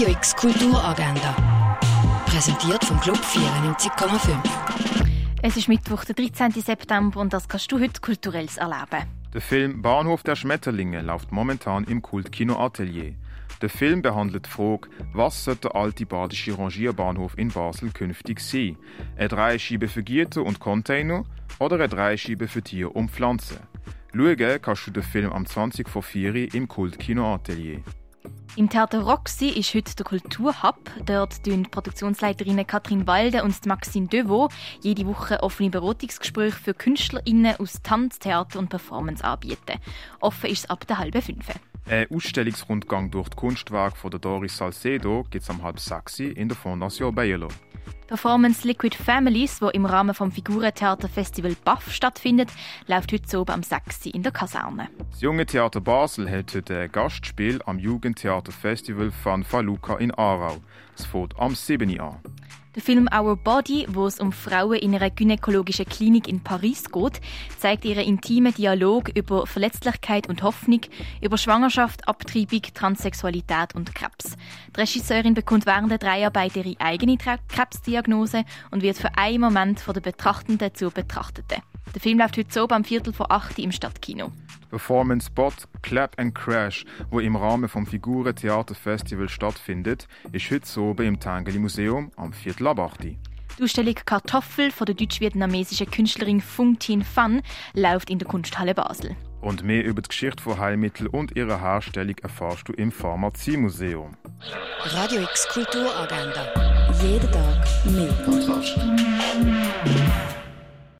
Radio X Kulturagenda. Präsentiert vom Club 94,5. Es ist Mittwoch, der 13. September und das kannst du heute kulturelles erleben. Der Film Bahnhof der Schmetterlinge läuft momentan im Kultkino Atelier. Der Film behandelt die Frage, was sollte der alte badische Rangierbahnhof in Basel künftig sein? Eine Dreischiebe für Gitter und Container oder eine Dreischiebe für Tier und Pflanzen? Schauen kannst du den Film am 20 vor 4 im Kultkino Atelier. Im Theater Roxy ist heute der Kulturhub. Dort tun Produktionsleiterinnen Katrin Walde und Maxine Devaux jede Woche offene Beratungsgespräche für KünstlerInnen aus Tanz, Theater und Performance anbieten. Offen ist es ab der halben fünf. Ein Ausstellungsrundgang durch die Kunstwerke von der Doris Salcedo gibt es am halb sechs in der Fondation Bayerlo. Performance Liquid Families, wo im Rahmen vom Figurentheaterfestival BAF stattfindet, läuft heute oben am 6. in der Kaserne. Das Junge Theater Basel hält heute ein Gastspiel am Jugendtheaterfestival von Faluca in Aarau. Es fängt am 7. an. Der Film Our Body, wo es um Frauen in einer gynäkologischen Klinik in Paris geht, zeigt ihren intimen Dialog über Verletzlichkeit und Hoffnung, über Schwangerschaft, Abtreibung, Transsexualität und Krebs. Die Regisseurin bekommt während der Dreharbeiten ihre eigene Krebsdiagnose und wird für einen Moment von der Betrachtenden zur Betrachteten. Der Film läuft heute so beim Viertel vor acht im Stadtkino. Performance Spot Clap and Crash, wo im Rahmen vom Figuren Theater Festival stattfindet, ist heute so im Tangeli Museum am Viertel ab 8. Die Ausstellung Kartoffel von der deutsch-vietnamesischen Künstlerin Phung Thien Phan läuft in der Kunsthalle Basel. Und mehr über die Geschichte von Heilmitteln und ihre Herstellung erfährst du im Pharmaziemuseum. Radio X Kulturagenda. Jeden Tag mehr.